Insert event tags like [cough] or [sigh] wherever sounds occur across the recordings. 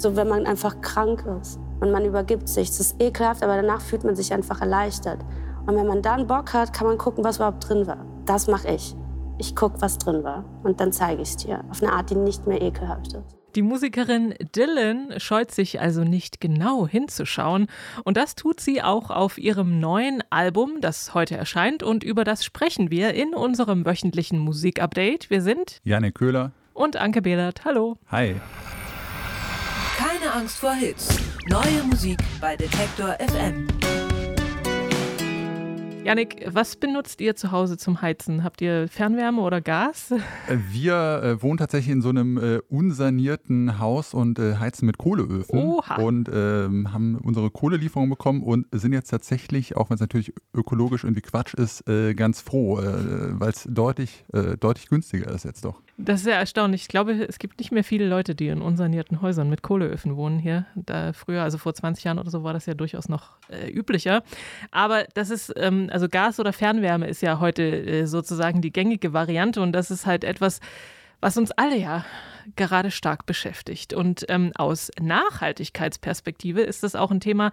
so wenn man einfach krank ist und man übergibt sich. Es ist ekelhaft, aber danach fühlt man sich einfach erleichtert. Und wenn man dann Bock hat, kann man gucken, was überhaupt drin war. Das mache ich. Ich gucke, was drin war und dann zeige ich es dir auf eine Art, die nicht mehr ekelhaft ist. Die Musikerin Dylan scheut sich also nicht genau hinzuschauen. Und das tut sie auch auf ihrem neuen Album, das heute erscheint. Und über das sprechen wir in unserem wöchentlichen Musikupdate. Wir sind Janne Köhler und Anke Behlert. Hallo. Hi. Keine Angst vor Hits. Neue Musik bei Detektor FM. Janik, was benutzt ihr zu Hause zum Heizen? Habt ihr Fernwärme oder Gas? Äh, wir äh, wohnen tatsächlich in so einem äh, unsanierten Haus und äh, heizen mit Kohleöfen. Oha. Und ähm, haben unsere Kohlelieferung bekommen und sind jetzt tatsächlich, auch wenn es natürlich ökologisch irgendwie Quatsch ist, äh, ganz froh, äh, weil es deutlich, deutlich günstiger ist jetzt doch. Das ist ja erstaunlich. Ich glaube, es gibt nicht mehr viele Leute, die in unsanierten Häusern mit Kohleöfen wohnen hier. Da früher, also vor 20 Jahren oder so, war das ja durchaus noch üblicher. Aber das ist, ähm, also Gas oder Fernwärme ist ja heute äh, sozusagen die gängige Variante und das ist halt etwas, was uns alle ja gerade stark beschäftigt. Und ähm, aus Nachhaltigkeitsperspektive ist das auch ein Thema,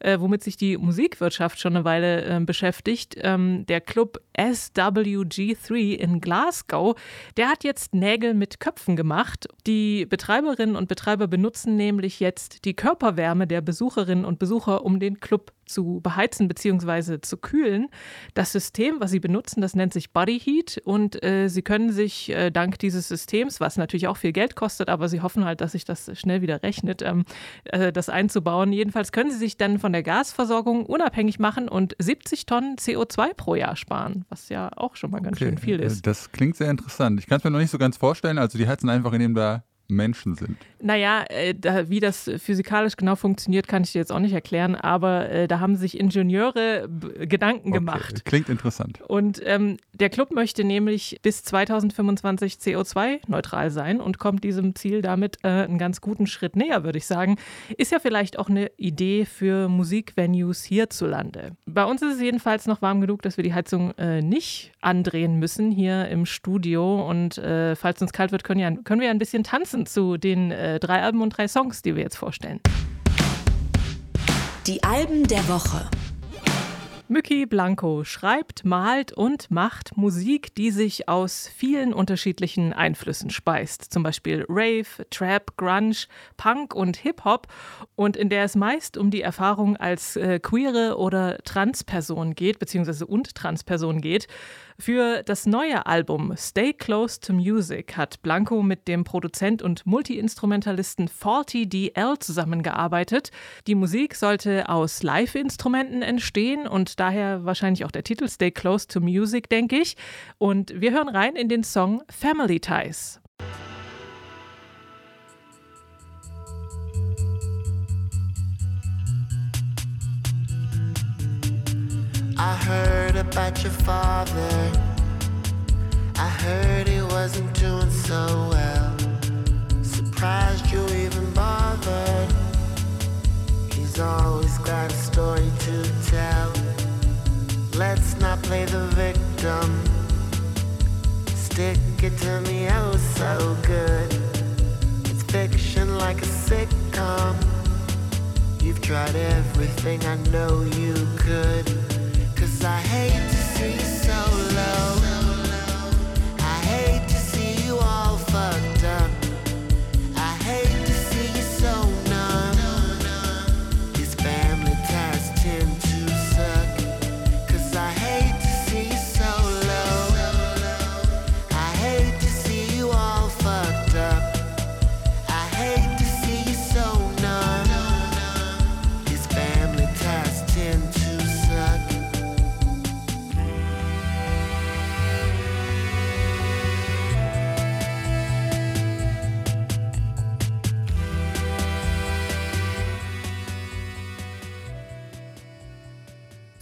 äh, womit sich die Musikwirtschaft schon eine Weile äh, beschäftigt. Ähm, der Club SWG3 in Glasgow, der hat jetzt Nägel mit Köpfen gemacht. Die Betreiberinnen und Betreiber benutzen nämlich jetzt die Körperwärme der Besucherinnen und Besucher, um den Club zu beheizen bzw. zu kühlen. Das System, was sie benutzen, das nennt sich Body Heat und äh, sie können sich äh, dank dieses Systems, was natürlich auch viel Geld kostet, aber sie hoffen halt, dass sich das schnell wieder rechnet, ähm, äh, das einzubauen. Jedenfalls können sie sich dann von der Gasversorgung unabhängig machen und 70 Tonnen CO2 pro Jahr sparen, was ja auch schon mal ganz schön viel ist. Äh, das klingt sehr interessant. Ich kann es mir noch nicht so ganz vorstellen. Also die heizen einfach, indem da Menschen sind. Naja, äh, da, wie das physikalisch genau funktioniert, kann ich dir jetzt auch nicht erklären, aber äh, da haben sich Ingenieure Gedanken okay, gemacht. Klingt interessant. Und ähm, der Club möchte nämlich bis 2025 CO2-neutral sein und kommt diesem Ziel damit äh, einen ganz guten Schritt näher, würde ich sagen. Ist ja vielleicht auch eine Idee für Musikvenues hierzulande. Bei uns ist es jedenfalls noch warm genug, dass wir die Heizung äh, nicht andrehen müssen hier im Studio. Und äh, falls uns kalt wird, können, ja, können wir ein bisschen tanzen passend zu den äh, drei Alben und drei Songs, die wir jetzt vorstellen. Die Alben der Woche. Mücki Blanco schreibt, malt und macht Musik, die sich aus vielen unterschiedlichen Einflüssen speist. Zum Beispiel Rave, Trap, Grunge, Punk und Hip-Hop. Und in der es meist um die Erfahrung als äh, queere oder Transperson geht, beziehungsweise und Transperson geht. Für das neue Album Stay Close to Music hat Blanco mit dem Produzent und Multiinstrumentalisten Faulty DL zusammengearbeitet. Die Musik sollte aus Live-Instrumenten entstehen und daher wahrscheinlich auch der Titel Stay Close to Music, denke ich. Und wir hören rein in den Song Family Ties. I heard about your father. I heard he wasn't doing so well. Surprised you even bothered. He's always got a story to tell. Let's not play the victim. Stick it to me oh so good. It's fiction like a sitcom. You've tried everything I know you could. I hate to see you so low.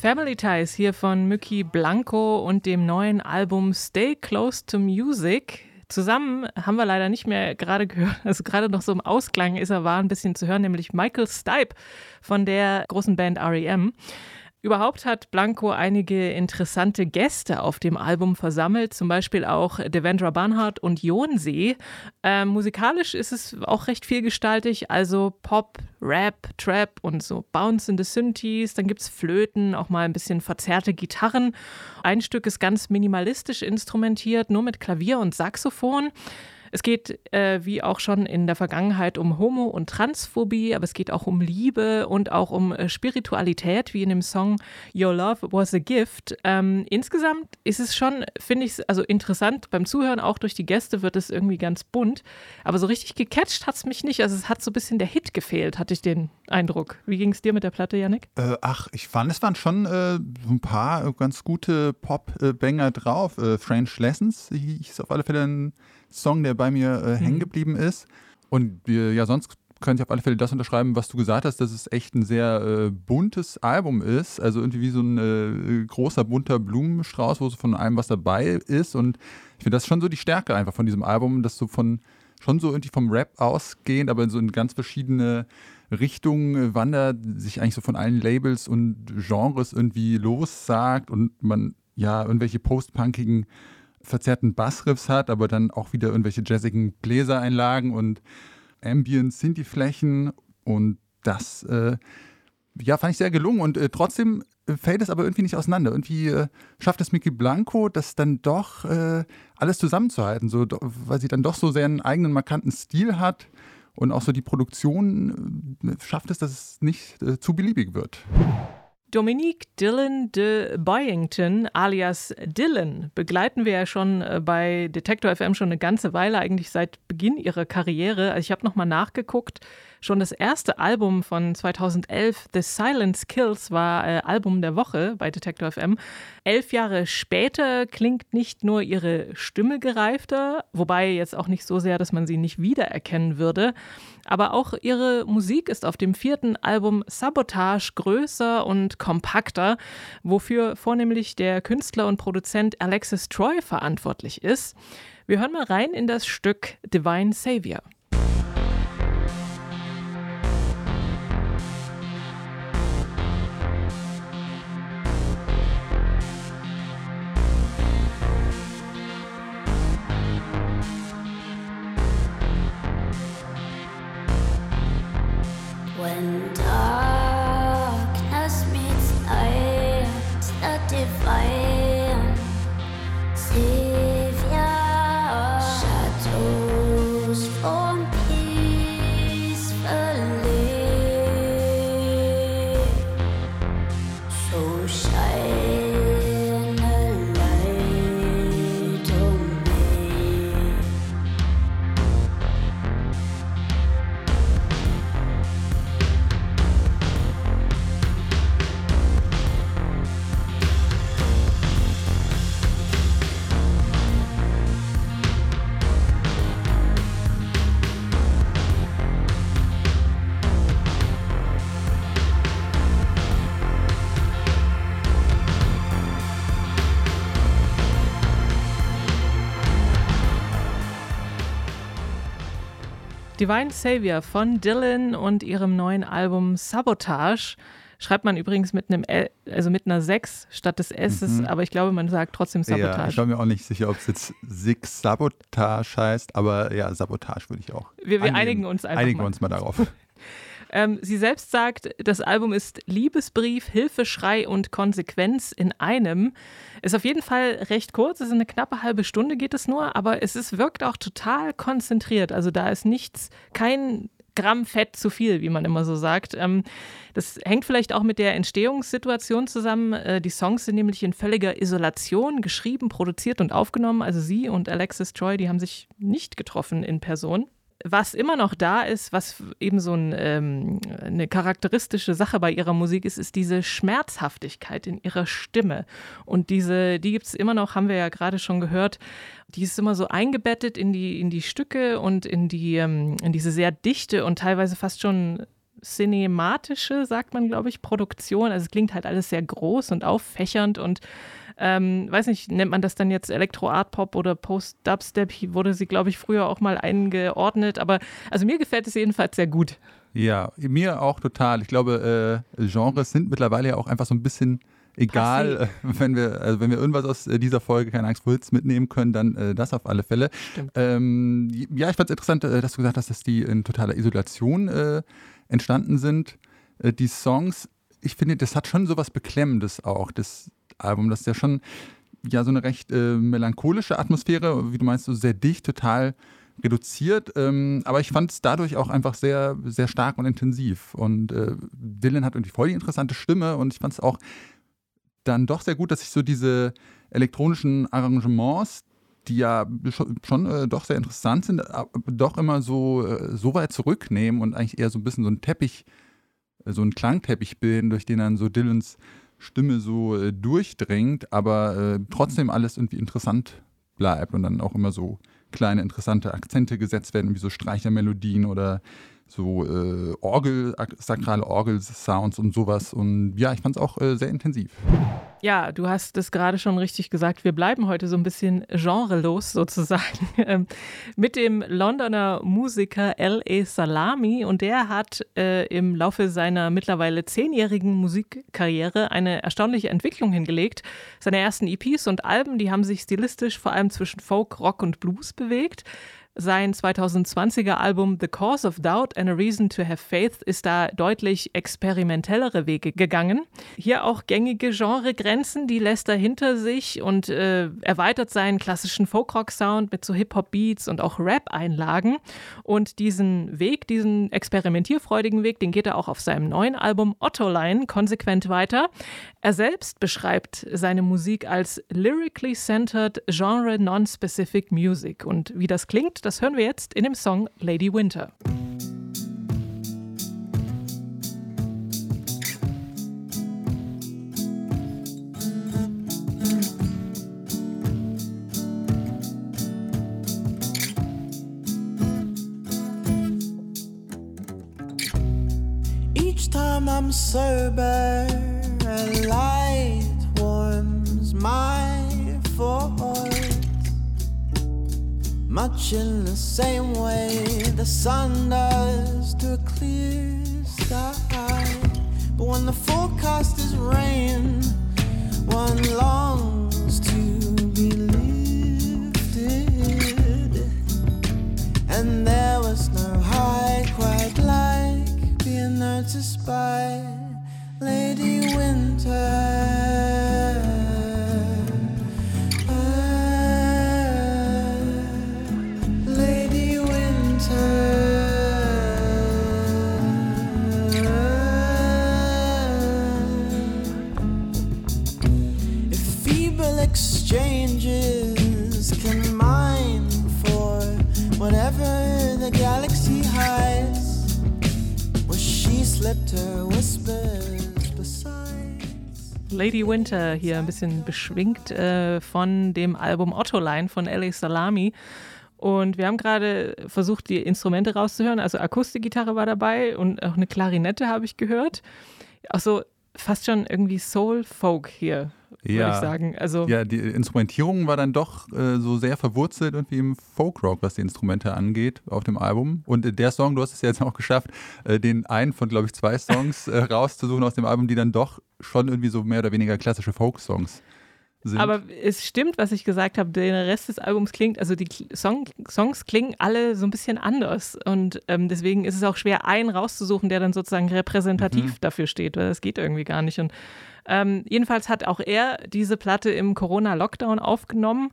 Family Ties hier von Mücki Blanco und dem neuen Album Stay Close to Music. Zusammen haben wir leider nicht mehr gerade gehört, also gerade noch so im Ausklang ist er war ein bisschen zu hören, nämlich Michael Stipe von der großen Band REM. Überhaupt hat Blanco einige interessante Gäste auf dem Album versammelt, zum Beispiel auch Devendra Banhart und Jonsee. Ähm, musikalisch ist es auch recht vielgestaltig, also Pop, Rap, Trap und so Bounce in the Synthes. Dann gibt es Flöten, auch mal ein bisschen verzerrte Gitarren. Ein Stück ist ganz minimalistisch instrumentiert, nur mit Klavier und Saxophon. Es geht, äh, wie auch schon in der Vergangenheit, um Homo- und Transphobie, aber es geht auch um Liebe und auch um äh, Spiritualität, wie in dem Song Your Love Was a Gift. Ähm, insgesamt ist es schon, finde ich, also interessant beim Zuhören, auch durch die Gäste wird es irgendwie ganz bunt, aber so richtig gecatcht hat es mich nicht. Also es hat so ein bisschen der Hit gefehlt, hatte ich den Eindruck. Wie ging es dir mit der Platte, Yannick? Äh, ach, ich fand, es waren schon äh, ein paar ganz gute Pop-Banger drauf. Äh, French Lessons hieß auf alle Fälle ein Song, der bei mir äh, hängen mhm. geblieben ist. Und wir, ja, sonst könnte ich auf alle Fälle das unterschreiben, was du gesagt hast, dass es echt ein sehr äh, buntes Album ist. Also irgendwie wie so ein äh, großer bunter Blumenstrauß, wo so von allem was dabei ist. Und ich finde das schon so die Stärke einfach von diesem Album, dass so von schon so irgendwie vom Rap ausgehend, aber so in ganz verschiedene Richtungen wandert, sich eigentlich so von allen Labels und Genres irgendwie lossagt und man ja irgendwelche postpunkigen verzerrten Bassriffs hat, aber dann auch wieder irgendwelche jazzigen Bläsereinlagen und Ambient Synthi-Flächen und das äh, ja, fand ich sehr gelungen und äh, trotzdem fällt es aber irgendwie nicht auseinander. Irgendwie äh, schafft es Mickey Blanco, das dann doch äh, alles zusammenzuhalten, so, weil sie dann doch so sehr einen eigenen markanten Stil hat und auch so die Produktion äh, schafft es, dass es nicht äh, zu beliebig wird. Dominique Dylan de Byington alias Dylan begleiten wir ja schon äh, bei Detector FM schon eine ganze Weile, eigentlich seit Beginn ihrer Karriere. Also ich habe nochmal nachgeguckt. Schon das erste Album von 2011, The Silence Kills, war äh, Album der Woche bei Detector FM. Elf Jahre später klingt nicht nur ihre Stimme gereifter, wobei jetzt auch nicht so sehr, dass man sie nicht wiedererkennen würde, aber auch ihre Musik ist auf dem vierten Album Sabotage größer und kompakter, wofür vornehmlich der Künstler und Produzent Alexis Troy verantwortlich ist. Wir hören mal rein in das Stück Divine Savior. and I Divine Savior von Dylan und ihrem neuen Album Sabotage. Schreibt man übrigens mit einem L, also mit einer 6 statt des S, mhm. aber ich glaube, man sagt trotzdem Sabotage. Ja, ich war mir auch nicht sicher, ob es jetzt Six Sabotage heißt, aber ja, Sabotage würde ich auch. Wir, wir einigen uns einfach. Einigen mal. uns mal darauf. [laughs] Ähm, sie selbst sagt, das Album ist Liebesbrief, Hilfeschrei und Konsequenz in einem. Ist auf jeden Fall recht kurz, es ist eine knappe halbe Stunde geht es nur, aber es ist, wirkt auch total konzentriert. Also da ist nichts, kein Gramm Fett zu viel, wie man immer so sagt. Ähm, das hängt vielleicht auch mit der Entstehungssituation zusammen. Äh, die Songs sind nämlich in völliger Isolation geschrieben, produziert und aufgenommen. Also sie und Alexis Troy, die haben sich nicht getroffen in Person was immer noch da ist, was eben so ein, ähm, eine charakteristische Sache bei ihrer Musik ist, ist diese Schmerzhaftigkeit in ihrer Stimme. Und diese, die gibt es immer noch, haben wir ja gerade schon gehört. Die ist immer so eingebettet in die, in die Stücke und in, die, ähm, in diese sehr dichte und teilweise fast schon cinematische, sagt man, glaube ich, Produktion. Also es klingt halt alles sehr groß und auffächernd und ähm, weiß nicht, nennt man das dann jetzt Elektro-Art-Pop oder Post-Dubstep? Wurde sie, glaube ich, früher auch mal eingeordnet. Aber also mir gefällt es jedenfalls sehr gut. Ja, mir auch total. Ich glaube, äh, Genres sind mittlerweile ja auch einfach so ein bisschen egal, äh, [laughs] wenn wir, also wenn wir irgendwas aus äh, dieser Folge, keine Angst vor Hits, mitnehmen können, dann äh, das auf alle Fälle. Ähm, ja, ich fand es interessant, äh, dass du gesagt hast, dass die in totaler Isolation äh, entstanden sind. Äh, die Songs, ich finde, das hat schon so was Beklemmendes auch, das Album. Das ist ja schon ja so eine recht melancholische Atmosphäre, wie du meinst, so sehr dicht, total reduziert, ähm, aber ich fand es dadurch auch einfach sehr, sehr stark und intensiv. Und äh, Dylan hat irgendwie voll die interessante Stimme und ich fand es auch dann doch sehr gut, dass sich so diese elektronischen Arrangements, die ja schon, äh, doch sehr interessant sind, doch immer so, äh, so weit zurücknehmen und eigentlich eher so ein bisschen so ein Teppich, äh, so einen Klangteppich bilden, durch den dann so Dylans Stimme so äh, durchdringt, aber äh, trotzdem alles irgendwie interessant bleibt und dann auch immer so kleine interessante Akzente gesetzt werden, wie so Streichermelodien oder so äh, Orgel, sakrale Orgelsounds und sowas. Und ja, ich fand es auch äh, sehr intensiv. Ja, du hast es gerade schon richtig gesagt. Wir bleiben heute so ein bisschen genrelos sozusagen [laughs] ähm, mit dem Londoner Musiker L.A. Salami. Und der hat äh, im Laufe seiner mittlerweile zehnjährigen Musikkarriere eine erstaunliche Entwicklung hingelegt. Seine ersten EPs und Alben, die haben sich stilistisch vor allem zwischen Folk, Rock und Blues bewegt. Sein 2020er Album The Cause of Doubt and a Reason to Have Faith ist da deutlich experimentellere Wege gegangen. Hier auch gängige Genregrenzen, die lässt er hinter sich und äh, erweitert seinen klassischen Folkrock-Sound mit so Hip-Hop-Beats und auch Rap-Einlagen. Und diesen Weg, diesen experimentierfreudigen Weg, den geht er auch auf seinem neuen Album Ottoline konsequent weiter. Er selbst beschreibt seine Musik als lyrically centered genre non-specific music. Und wie das klingt, das hören wir jetzt in dem Song Lady Winter. Each time I'm sober, Much in the same way the sun does to a clear sky. But when the forecast is rain, one longs Lady Winter hier ein bisschen beschwingt äh, von dem Album Ottoline von L.A. Salami. Und wir haben gerade versucht, die Instrumente rauszuhören. Also Akustikgitarre war dabei und auch eine Klarinette habe ich gehört. Auch so fast schon irgendwie Soul-Folk hier, würde Ja. ich sagen. Also Ja, die Instrumentierung war dann doch äh, so sehr verwurzelt irgendwie im Folkrock, was die Instrumente angeht, auf dem Album. Und äh, der Song, du hast es ja jetzt auch geschafft, äh, den einen von, glaube ich, zwei Songs äh, [laughs] rauszusuchen aus dem Album, die dann doch schon irgendwie so mehr oder weniger klassische Folk-Songs sind. Aber es stimmt, was ich gesagt habe. Der Rest des Albums klingt, also die Song, Songs klingen alle so ein bisschen anders. Und ähm, deswegen ist es auch schwer, einen rauszusuchen, der dann sozusagen repräsentativ dafür steht, weil das geht irgendwie gar nicht. Und ähm, jedenfalls hat auch er diese Platte im Corona-Lockdown aufgenommen.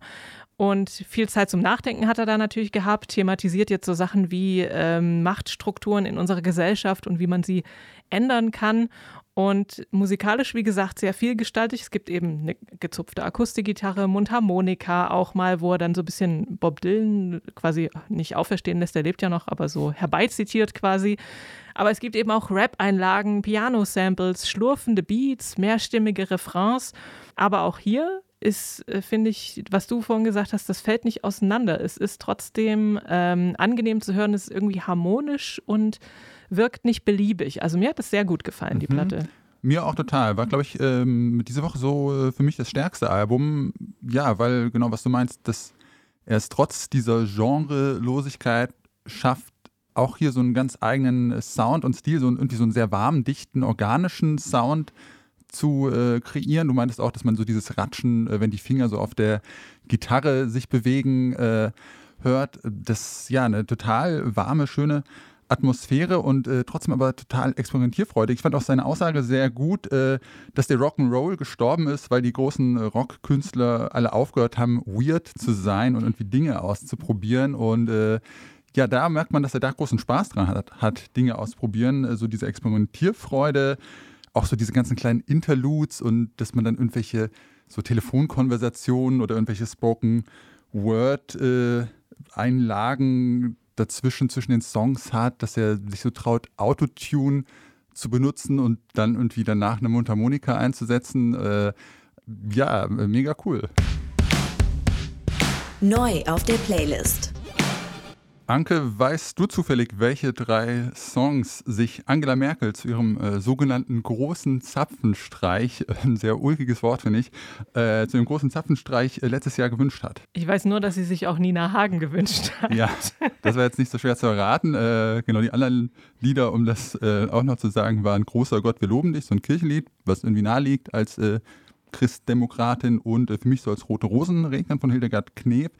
Und viel Zeit zum Nachdenken hat er da natürlich gehabt, thematisiert jetzt so Sachen wie ähm, Machtstrukturen in unserer Gesellschaft und wie man sie ändern kann. Und musikalisch, wie gesagt, sehr vielgestaltig. Es gibt eben eine gezupfte Akustikgitarre, Mundharmonika auch mal, wo er dann so ein bisschen Bob Dylan quasi nicht auferstehen lässt, der lebt ja noch, aber so herbeizitiert quasi. Aber es gibt eben auch Rap-Einlagen, Piano-Samples, schlurfende Beats, mehrstimmige Refrains. Aber auch hier ist, äh, finde ich, was du vorhin gesagt hast, das fällt nicht auseinander. Es ist trotzdem ähm, angenehm zu hören, es ist irgendwie harmonisch und wirkt nicht beliebig. Also mir hat das sehr gut gefallen, die Mhm. Platte. Mir auch total. War, glaube ich, ähm, diese Woche so äh, für mich das stärkste Album. Ja, weil genau was du meinst, dass er es trotz dieser Genrelosigkeit schafft, auch hier so einen ganz eigenen Sound und Stil, so irgendwie so einen sehr warmen, dichten, organischen Sound zu äh, kreieren. Du meintest auch, dass man so dieses Ratschen, äh, wenn die Finger so auf der Gitarre sich bewegen, äh, hört. Das ist ja eine total warme, schöne Atmosphäre und äh, trotzdem aber total experimentierfreudig. Ich fand auch seine Aussage sehr gut, äh, dass der Rock'n'Roll gestorben ist, weil die großen Rockkünstler alle aufgehört haben, weird zu sein und irgendwie Dinge auszuprobieren. Und äh, ja, da merkt man, dass er da großen Spaß dran hat, hat Dinge ausprobieren, äh, so diese Experimentierfreude, auch so diese ganzen kleinen Interludes und dass man dann irgendwelche so Telefonkonversationen oder irgendwelche Spoken Word äh, Einlagen dazwischen zwischen den Songs hat, dass er sich so traut, Autotune zu benutzen und dann irgendwie danach eine Mundharmonika einzusetzen. Äh, ja, mega cool. Neu auf der Playlist. Anke, weißt du zufällig, welche drei Songs sich Angela Merkel zu ihrem äh, sogenannten großen Zapfenstreich, äh, [laughs] ein sehr ulkiges Wort finde ich, äh, zu ihrem großen Zapfenstreich äh, letztes Jahr gewünscht hat? Ich weiß nur, dass sie sich auch Nina Hagen gewünscht hat. Ja, das war jetzt nicht so schwer zu erraten. Äh, genau, die anderen Lieder, um das äh, auch noch zu sagen, waren Großer Gott, wir loben dich, so ein Kirchenlied, was irgendwie nahe liegt als Christdemokratin und für mich so als Rote Rosen regnen von Hildegard Kneb.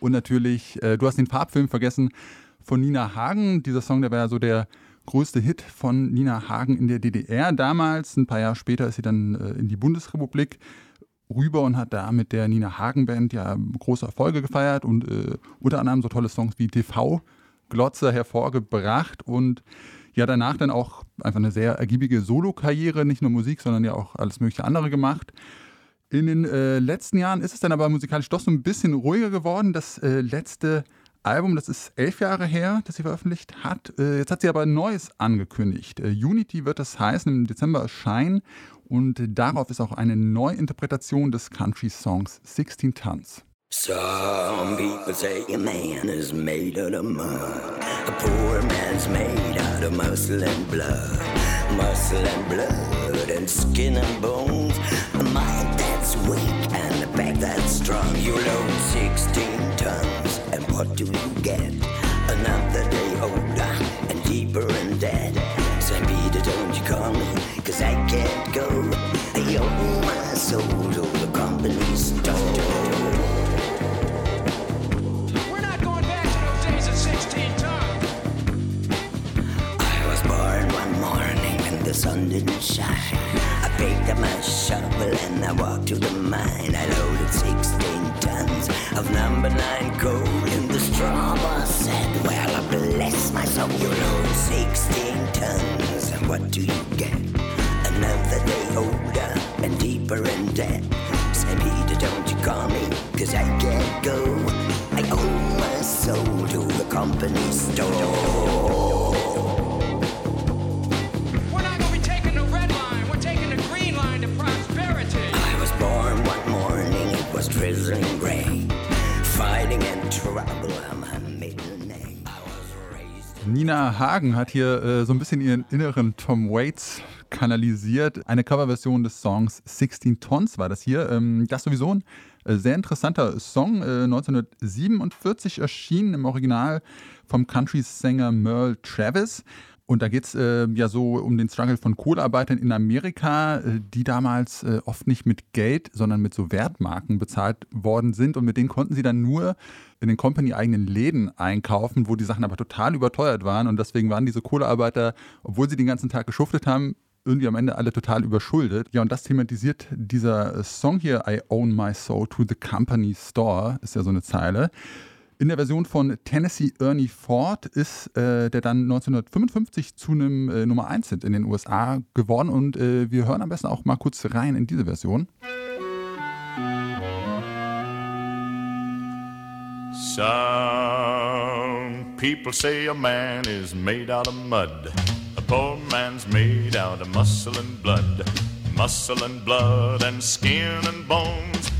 Und natürlich, äh, du hast den Farbfilm vergessen von Nina Hagen. Dieser Song, der war ja so der größte Hit von Nina Hagen in der DDR damals. Ein paar Jahre später ist sie dann äh, in die Bundesrepublik rüber und hat da mit der Nina Hagen Band ja große Erfolge gefeiert und äh, unter anderem so tolle Songs wie TV Glotzer hervorgebracht und ja danach dann auch einfach eine sehr ergiebige Solokarriere, nicht nur Musik, sondern ja auch alles mögliche andere gemacht. In den äh, letzten Jahren ist es dann aber musikalisch doch so ein bisschen ruhiger geworden. Das äh, letzte Album, das ist elf Jahre her, das sie veröffentlicht hat. Äh, jetzt hat sie aber ein neues angekündigt. Äh, Unity wird das heißen, im Dezember erscheinen. Und darauf ist auch eine Neuinterpretation des Country-Songs 16 Tons. Some people say a man is made out of mud. A poor man's made out of muscle and blood. Muscle and blood and skin and bones. And a back that's strong. You load 16 tons, and what do you get? Another day older and deeper in debt. St. Peter, don't you call me, cause I can't go. I owe my soul to the company store. the sun didn't shine. My shovel and I walked to the mine. I loaded 16 tons of number nine coal in the straw. Said, Well, I bless my soul. You load 16 tons, and what do you get? Another day older and deeper in debt. Said Peter, don't you call me, cause I can't go. I owe my soul to the company store. Nina Hagen hat hier äh, so ein bisschen ihren inneren Tom Waits kanalisiert. Eine Coverversion des Songs 16 Tons war das hier. Ähm, das sowieso ein äh, sehr interessanter Song. Äh, 1947 erschienen im Original vom Country-Sänger Merle Travis. Und da geht es äh, ja so um den Struggle von Kohlearbeitern in Amerika, äh, die damals äh, oft nicht mit Geld, sondern mit so Wertmarken bezahlt worden sind. Und mit denen konnten sie dann nur in den Company-eigenen Läden einkaufen, wo die Sachen aber total überteuert waren. Und deswegen waren diese Kohlearbeiter, obwohl sie den ganzen Tag geschuftet haben, irgendwie am Ende alle total überschuldet. Ja, und das thematisiert dieser Song hier, I Own My Soul to the Company Store, ist ja so eine Zeile. In der Version von Tennessee Ernie Ford ist äh, der dann 1955 zu einem äh, Nummer 1 Hit in den USA geworden und äh, wir hören am besten auch mal kurz rein in diese Version. Some people say a man is made out of mud. A poor man's made out of muscle and blood. Muscle and blood and skin and bones.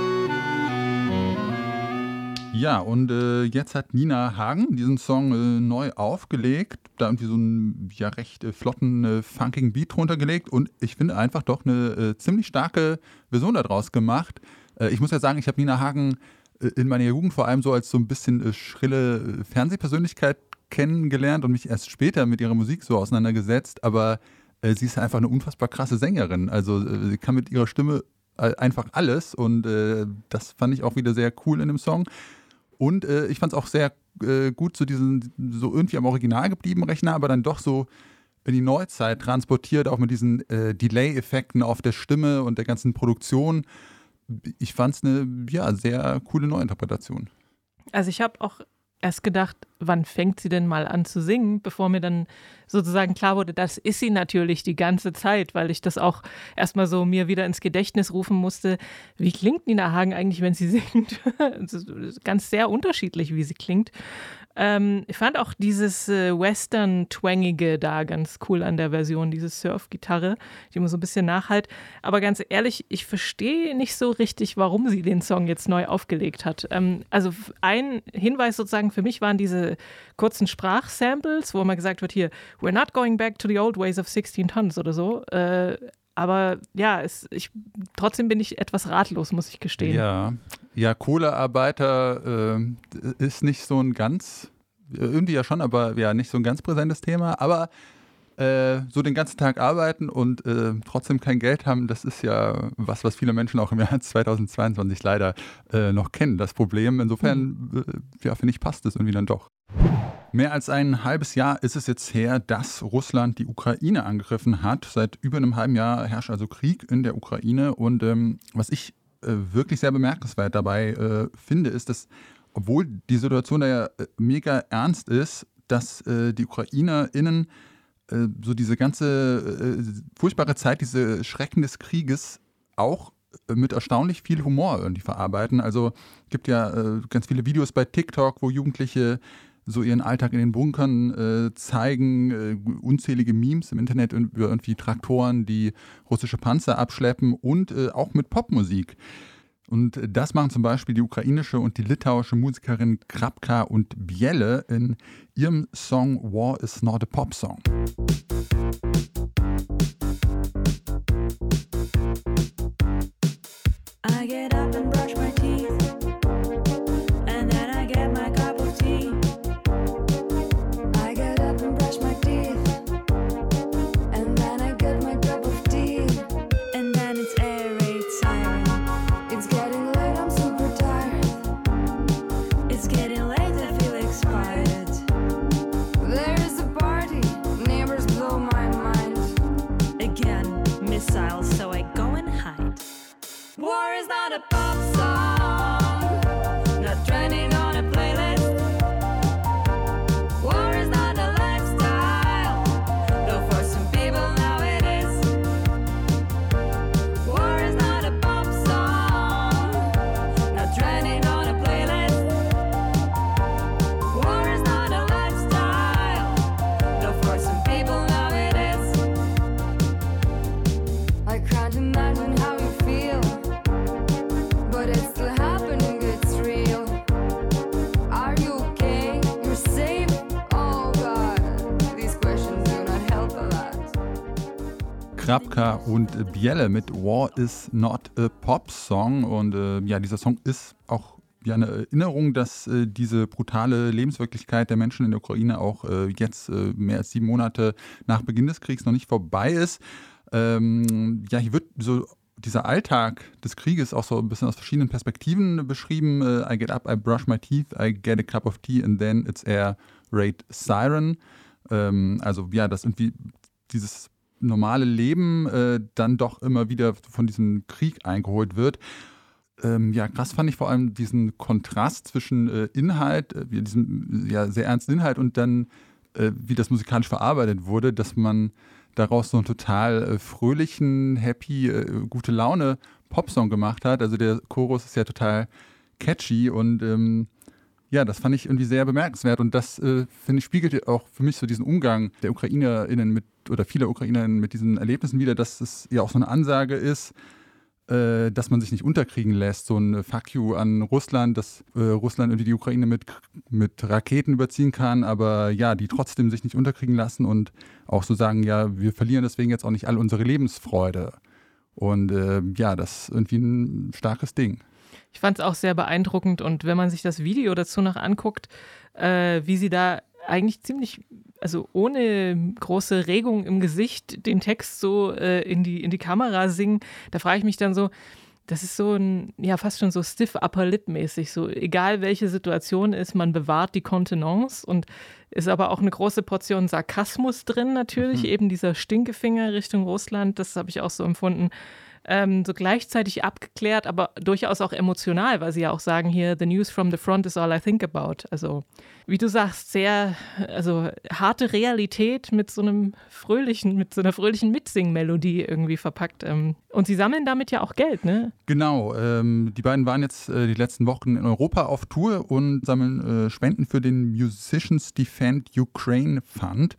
Ja, und äh, jetzt hat Nina Hagen diesen Song äh, neu aufgelegt, da irgendwie so einen ja recht äh, flotten, äh, funkigen Beat drunter gelegt und ich finde einfach doch eine äh, ziemlich starke Version daraus gemacht. Äh, ich muss ja sagen, ich habe Nina Hagen in meiner Jugend vor allem so als so ein bisschen schrille Fernsehpersönlichkeit kennengelernt und mich erst später mit ihrer Musik so auseinandergesetzt, aber sie ist einfach eine unfassbar krasse Sängerin. Also sie kann mit ihrer Stimme einfach alles und das fand ich auch wieder sehr cool in dem Song. Und äh, ich fand es auch sehr äh, gut, so diesen, so irgendwie am Original geblieben Rechner, aber dann doch so in die Neuzeit transportiert, auch mit diesen äh, Delay-Effekten auf der Stimme und der ganzen Produktion. Ich fand es eine ja, sehr coole Neuinterpretation. Also ich habe auch erst gedacht, wann fängt sie denn mal an zu singen, bevor mir dann sozusagen klar wurde, das ist sie natürlich die ganze Zeit, weil ich das auch erstmal so mir wieder ins Gedächtnis rufen musste. Wie klingt Nina Hagen eigentlich, wenn sie [laughs] singt? ganz sehr unterschiedlich, wie sie klingt. Ähm, ich fand auch dieses äh, Western-Twangige da ganz cool an der Version, diese Surf-Gitarre, die immer so ein bisschen nachhalt. Aber ganz ehrlich, ich verstehe nicht so richtig, warum sie den Song jetzt neu aufgelegt hat. Ähm, also ein Hinweis sozusagen für mich waren diese kurzen Sprachsamples, wo immer gesagt wird, hier, we're not going back to the old ways of 16 tons oder so. Äh, aber ja, es, ich, trotzdem bin ich etwas ratlos, muss ich gestehen. Ja, ja Kohlearbeiter äh, ist nicht so ein ganz, irgendwie ja schon, aber ja, nicht so ein ganz präsentes Thema. Aber äh, so den ganzen Tag arbeiten und äh, trotzdem kein Geld haben, das ist ja was, was viele Menschen auch im Jahr [laughs] 2022 leider äh, noch kennen, das Problem. Insofern, mhm. Äh, ja, finde ich, passt es irgendwie dann doch. Mehr als ein halbes Jahr ist es jetzt her, dass Russland die Ukraine angegriffen hat. Seit über einem halben Jahr herrscht also Krieg in der Ukraine. Und ähm, was ich äh, wirklich sehr bemerkenswert dabei finde, ist, dass, obwohl die Situation da ja mega ernst ist, dass die UkrainerInnen äh, so diese ganze äh, furchtbare Zeit, diese Schrecken des Krieges auch mit erstaunlich viel Humor irgendwie verarbeiten. Also gibt ja ganz viele Videos bei TikTok, wo Jugendliche so ihren Alltag in den Bunkern äh, zeigen, äh, unzählige Memes im Internet über irgendwie Traktoren, die russische Panzer abschleppen und äh, auch mit Popmusik. Und das machen zum Beispiel die ukrainische und die litauische Musikerin Krapka und Biele in ihrem Song War is not a Pop Song. Und Bielle mit War is not a Pop Song. Und äh, ja, dieser Song ist auch ja, eine Erinnerung, dass äh, diese brutale Lebenswirklichkeit der Menschen in der Ukraine auch äh, jetzt äh, mehr als sieben Monate nach Beginn des Kriegs noch nicht vorbei ist. Ähm, ja, hier wird so dieser Alltag des Krieges auch so ein bisschen aus verschiedenen Perspektiven beschrieben. Äh, I get up, I brush my teeth, I get a cup of tea and then it's air raid siren. Ähm, also ja, das irgendwie dieses normale Leben äh, dann doch immer wieder von diesem Krieg eingeholt wird. Ähm, ja, krass fand ich vor allem diesen Kontrast zwischen äh, Inhalt, äh, diesem ja, sehr ernsten Inhalt und dann, äh, wie das musikalisch verarbeitet wurde, dass man daraus so einen total äh, fröhlichen, happy, äh, gute Laune Popsong gemacht hat. Also der Chorus ist ja total catchy und ähm, ja, das fand ich irgendwie sehr bemerkenswert und das, äh, finde ich, spiegelt auch für mich so diesen Umgang der UkrainerInnen mit oder vieler UkrainerInnen mit diesen Erlebnissen wieder, dass es ja auch so eine Ansage ist, äh, dass man sich nicht unterkriegen lässt, so ein Fuck you an Russland, dass äh, Russland irgendwie die Ukraine mit, mit Raketen überziehen kann, aber ja, die trotzdem sich nicht unterkriegen lassen und auch so sagen, ja, wir verlieren deswegen jetzt auch nicht all unsere Lebensfreude. Und äh, ja, das ist irgendwie ein starkes Ding. Ich fand es auch sehr beeindruckend und wenn man sich das Video dazu noch anguckt, äh, wie sie da eigentlich ziemlich, also ohne große Regung im Gesicht den Text so äh, in, die, in die Kamera singen, da frage ich mich dann so, das ist so ein, ja, fast schon so stiff upper lip mäßig. So, egal welche Situation ist, man bewahrt die Kontenance und ist aber auch eine große Portion Sarkasmus drin, natürlich. Mhm. Eben dieser Stinkefinger Richtung Russland, das habe ich auch so empfunden ähm, so gleichzeitig abgeklärt, aber durchaus auch emotional, weil sie ja auch sagen hier, the news from the front is all I think about. Also, wie du sagst, sehr, also harte Realität mit so einem fröhlichen, mit so einer fröhlichen Mitsingmelodie irgendwie verpackt. Ähm. Und sie sammeln damit ja auch Geld, ne? Genau. Ähm, die beiden waren jetzt äh, die letzten Wochen in Europa auf Tour und sammeln äh, Spenden für den Musicians Defend Ukraine Fund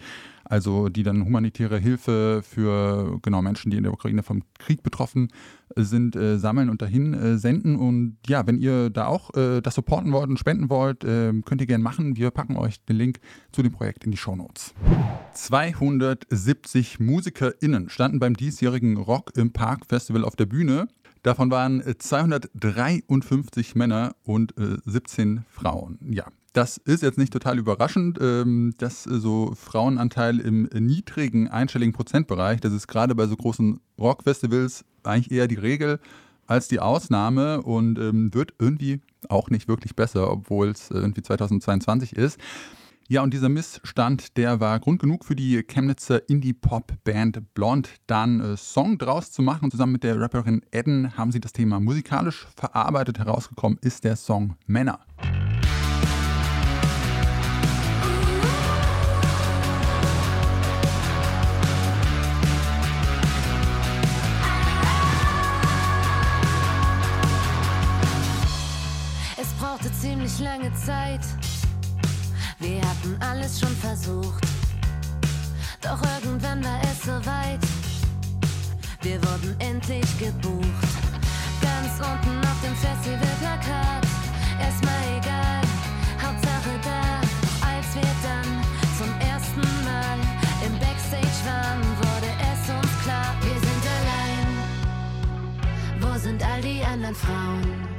also die dann humanitäre Hilfe für genau Menschen, die in der Ukraine vom Krieg betroffen sind, äh, sammeln und dahin äh, senden. Und ja, wenn ihr da auch äh, das supporten wollt und spenden wollt, ähm, könnt ihr gerne machen. Wir packen euch den Link zu dem Projekt in die Show Notes. 270 MusikerInnen standen beim diesjährigen Rock im Park Festival auf der Bühne. Davon waren 253 Männer und 17 Frauen. Ja, das ist jetzt nicht total überraschend, ähm, dass so Frauenanteil im niedrigen einstelligen Prozentbereich, das ist gerade bei so großen Rockfestivals eigentlich eher die Regel als die Ausnahme und ähm, wird irgendwie auch nicht wirklich besser, obwohl es irgendwie 2022 ist. Ja, und dieser Missstand, der war Grund genug für die Chemnitzer Indie-Pop-Band Blond, dann äh, Song draus zu machen. Zusammen mit der Rapperin Eden haben sie das Thema musikalisch verarbeitet. Herausgekommen ist der Song Männer. Ziemlich lange Zeit. Wir hatten alles schon versucht. Doch irgendwann war es soweit. Wir wurden endlich gebucht. Ganz unten auf dem Festivalplakat. Erstmal egal, Hauptsache da. Als wir dann zum ersten Mal im Backstage waren, wurde es uns klar, wir sind allein. Wo sind all die anderen Frauen?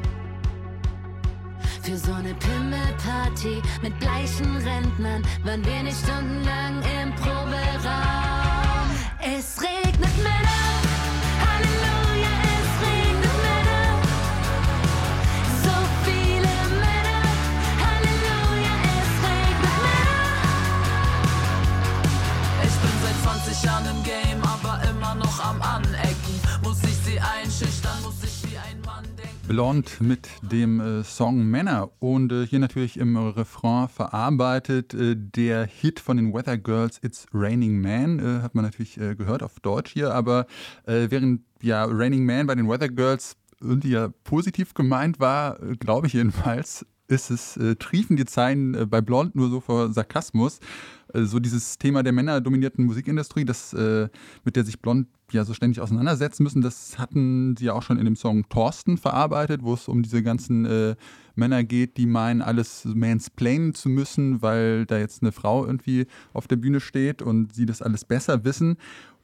Für so eine Pimmelparty mit bleichen Rentnern waren wir nicht stundenlang im Proberaum. Es Blond mit dem äh, Song Männer und äh, hier natürlich im Refrain verarbeitet äh, der Hit von den Weather Girls It's Raining Man, hat man natürlich gehört auf Deutsch hier, aber äh, während ja Raining Man bei den Weather Girls irgendwie ja positiv gemeint war, glaube ich jedenfalls, ist es, äh, triefen die Zeilen bei Blond nur so vor Sarkasmus. Äh, so dieses Thema der männerdominierten Musikindustrie, das, äh, mit der sich Blond ja so ständig auseinandersetzen müssen, das hatten sie ja auch schon in dem Song Thorsten verarbeitet, wo es um diese ganzen äh, Männer geht, die meinen, alles mansplainen zu müssen, weil da jetzt eine Frau irgendwie auf der Bühne steht und sie das alles besser wissen.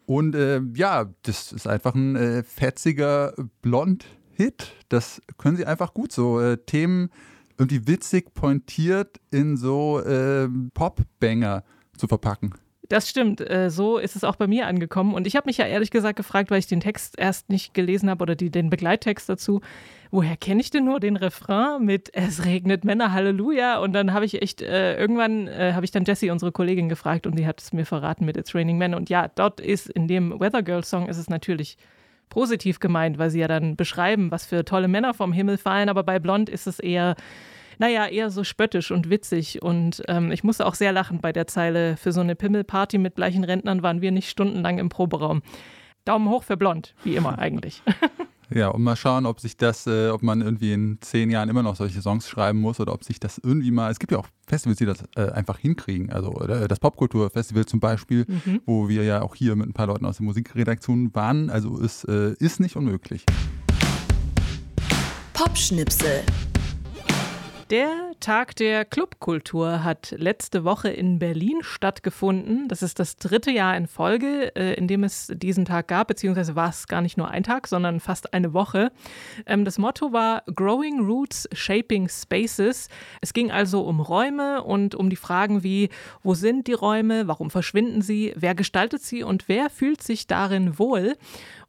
Und äh, ja, das ist einfach ein fetziger Blond-Hit. Das können sie einfach gut so. Themen irgendwie witzig pointiert in so äh, Pop-Banger zu verpacken. Das stimmt, äh, so ist es auch bei mir angekommen. Und ich habe mich ja ehrlich gesagt gefragt, weil ich den Text erst nicht gelesen habe oder die, den Begleittext dazu, woher kenne ich denn nur den Refrain mit Es regnet Männer, Halleluja? Und dann habe ich echt, äh, irgendwann äh, habe ich dann Jessie, unsere Kollegin, gefragt und die hat es mir verraten mit It's Raining Men. Und ja, dort ist in dem Weather Girl Song ist es natürlich positiv gemeint, weil sie ja dann beschreiben, was für tolle Männer vom Himmel fallen. Aber bei Blond ist es eher, naja, eher so spöttisch und witzig. Und ähm, ich musste auch sehr lachen bei der Zeile, für so eine Pimmelparty mit bleichen Rentnern waren wir nicht stundenlang im Proberaum. Daumen hoch für Blond, wie immer eigentlich. [laughs] Ja, und mal schauen, ob sich das, äh, ob man irgendwie in zehn Jahren immer noch solche Songs schreiben muss oder ob sich das irgendwie mal. Es gibt ja auch Festivals, die das äh, einfach hinkriegen. Also äh, das Popkulturfestival zum Beispiel, mhm. wo wir ja auch hier mit ein paar Leuten aus der Musikredaktion waren. Also es äh, ist nicht unmöglich. Pop-Schnipsel. Der Tag der Clubkultur hat letzte Woche in Berlin stattgefunden. Das ist das dritte Jahr in Folge, äh, in dem es diesen Tag gab, beziehungsweise war es gar nicht nur ein Tag, sondern fast eine Woche. Ähm, das Motto war Growing Roots, Shaping Spaces. Es ging also um Räume und um die Fragen wie, wo sind die Räume, warum verschwinden sie, wer gestaltet sie und wer fühlt sich darin wohl.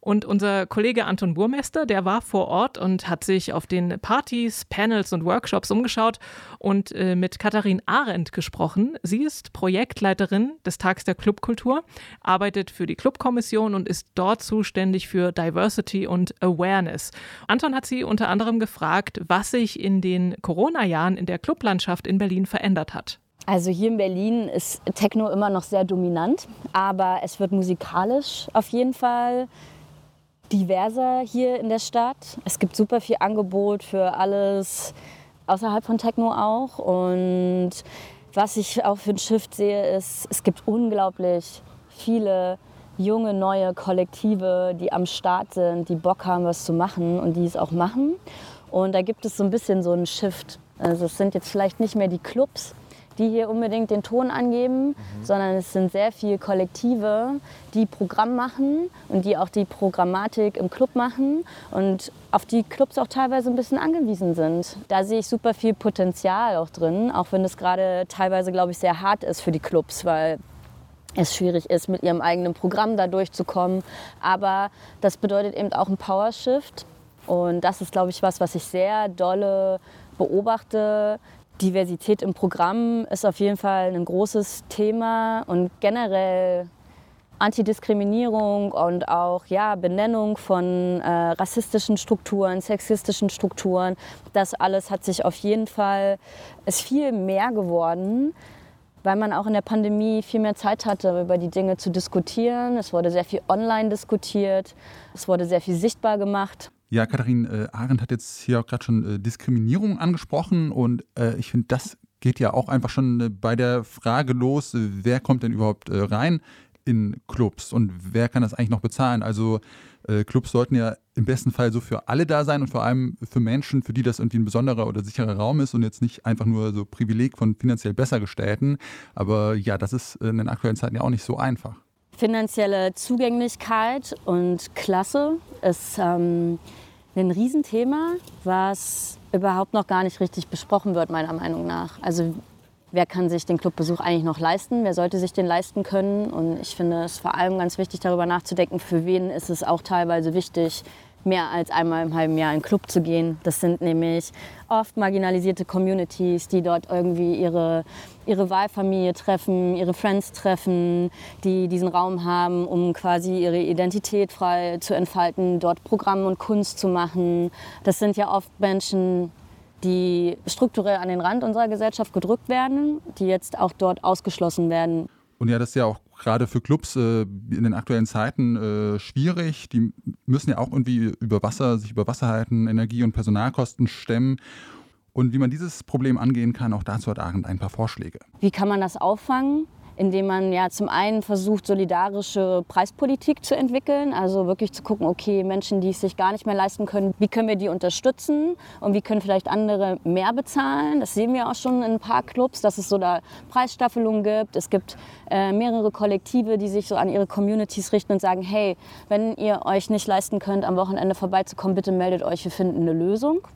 Und unser Kollege Anton Burmester, der war vor Ort und hat sich auf den Partys, Panels und Workshops umgeschaut und äh, mit Katharin Arendt gesprochen. Sie ist Projektleiterin des Tags der Clubkultur, arbeitet für die Clubkommission und ist dort zuständig für Diversity und Awareness. Anton hat sie unter anderem gefragt, was sich in den Corona-Jahren in der Clublandschaft in Berlin verändert hat. Also hier in Berlin ist Techno immer noch sehr dominant, aber es wird musikalisch auf jeden Fall diverser hier in der Stadt. Es gibt super viel Angebot für alles außerhalb von Techno auch. Und was ich auch für ein Shift sehe, ist, es gibt unglaublich viele junge, neue Kollektive, die am Start sind, die Bock haben, was zu machen und die es auch machen. Und da gibt es so ein bisschen so einen Shift. Also es sind jetzt vielleicht nicht mehr die Clubs, die hier unbedingt den Ton angeben, mhm. sondern es sind sehr viele Kollektive, die Programm machen und die auch die Programmatik im Club machen und auf die Clubs auch teilweise ein bisschen angewiesen sind. Da sehe ich super viel Potenzial auch drin, auch wenn es gerade teilweise, glaube ich, sehr hart ist für die Clubs, weil es schwierig ist, mit ihrem eigenen Programm da durchzukommen. Aber das bedeutet eben auch ein Powershift. Und das ist, glaube ich, was, was ich sehr dolle beobachte, Diversität im Programm ist auf jeden Fall ein großes Thema und generell Antidiskriminierung und auch ja, Benennung von äh, rassistischen Strukturen, sexistischen Strukturen. Das alles hat sich auf jeden Fall, ist viel mehr geworden, weil man auch in der Pandemie viel mehr Zeit hatte, über die Dinge zu diskutieren. Es wurde sehr viel online diskutiert, es wurde sehr viel sichtbar gemacht. Ja, Katharin äh, Arendt hat jetzt hier auch gerade schon äh, Diskriminierung angesprochen und äh, ich finde, das geht ja auch einfach schon äh, bei der Frage los, äh, wer kommt denn überhaupt äh, rein in Clubs und wer kann das eigentlich noch bezahlen? Also Clubs sollten ja im besten Fall so für alle da sein und vor allem für Menschen, für die das irgendwie ein besonderer oder sicherer Raum ist und jetzt nicht einfach nur so Privileg von finanziell Bessergestellten. Aber ja, das ist in den aktuellen Zeiten ja auch nicht so einfach. Finanzielle Zugänglichkeit und Klasse ist ähm, ein Riesenthema, was überhaupt noch gar nicht richtig besprochen wird, meiner Meinung nach. Also wer kann sich den Clubbesuch eigentlich noch leisten? Wer sollte sich den leisten können? Und ich finde es vor allem ganz wichtig, darüber nachzudenken, für wen ist es auch teilweise wichtig, mehr als einmal im halben Jahr in einen Club zu gehen. Das sind nämlich oft marginalisierte Communities, die dort irgendwie ihre, ihre Wahlfamilie treffen, ihre Friends treffen, die diesen Raum haben, um quasi ihre Identität frei zu entfalten, dort Programm und Kunst zu machen. Das sind ja oft Menschen, die strukturell an den Rand unserer Gesellschaft gedrückt werden, die jetzt auch dort ausgeschlossen werden. Und ja, das ist ja auch gerade für Clubs äh, in den aktuellen Zeiten äh, schwierig. Die müssen ja auch irgendwie über Wasser, sich über Wasser halten, Energie- und Personalkosten stemmen. Und wie man dieses Problem angehen kann, auch dazu hat Arendt ein paar Vorschläge. Wie kann man das auffangen? Indem man ja zum einen versucht, solidarische Preispolitik zu entwickeln, also wirklich zu gucken, okay, Menschen, die es sich gar nicht mehr leisten können, wie können wir die unterstützen und wie können vielleicht andere mehr bezahlen. Das sehen wir auch schon in ein paar Clubs, dass es so da Preisstaffelungen gibt. Es gibt äh, mehrere Kollektive, die sich so an ihre Communities richten und sagen, hey, wenn ihr euch nicht leisten könnt, am Wochenende vorbeizukommen, bitte meldet euch, wir finden eine Lösung.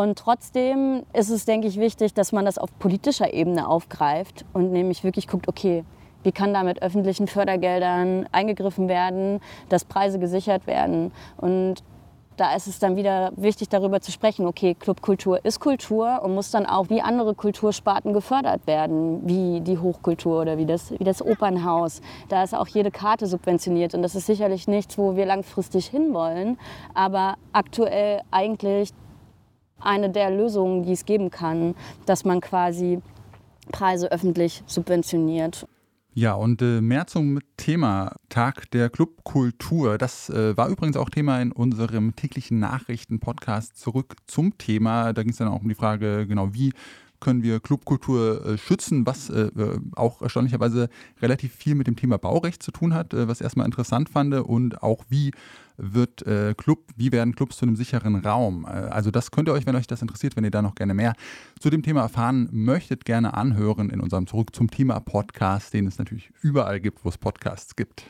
Und trotzdem ist es, denke ich, wichtig, dass man das auf politischer Ebene aufgreift und nämlich wirklich guckt, okay, wie kann da mit öffentlichen Fördergeldern eingegriffen werden, dass Preise gesichert werden. Und da ist es dann wieder wichtig, darüber zu sprechen, okay, Clubkultur ist Kultur und muss dann auch wie andere Kultursparten gefördert werden, wie die Hochkultur oder wie das, wie das Opernhaus. Da ist auch jede Karte subventioniert und das ist sicherlich nichts, wo wir langfristig hinwollen, aber aktuell eigentlich eine der Lösungen, die es geben kann, dass man quasi Preise öffentlich subventioniert. Ja, und äh, mehr zum Thema Tag der Clubkultur. Das äh, war übrigens auch Thema in unserem täglichen Nachrichten-Podcast zurück zum Thema. Da ging es dann auch um die Frage, genau, wie können wir Clubkultur äh, schützen, was äh, äh, auch erstaunlicherweise relativ viel mit dem Thema Baurecht zu tun hat, äh, was erstmal interessant fand und auch wie wird äh, Club, wie werden Clubs zu einem sicheren Raum? Äh, also das könnt ihr euch, wenn euch das interessiert, wenn ihr da noch gerne mehr zu dem Thema erfahren möchtet, gerne anhören in unserem Zurück zum Thema Podcast, den es natürlich überall gibt, wo es Podcasts gibt.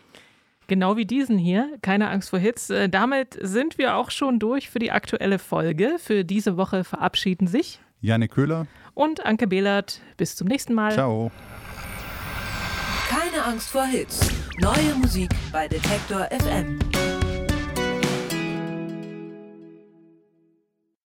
Genau wie diesen hier, keine Angst vor Hits. Äh, damit sind wir auch schon durch für die aktuelle Folge. Für diese Woche verabschieden sich Janik Köhler und Anke Behlert. Bis zum nächsten Mal. Ciao. Keine Angst vor Hits. Neue Musik bei Detektor FM.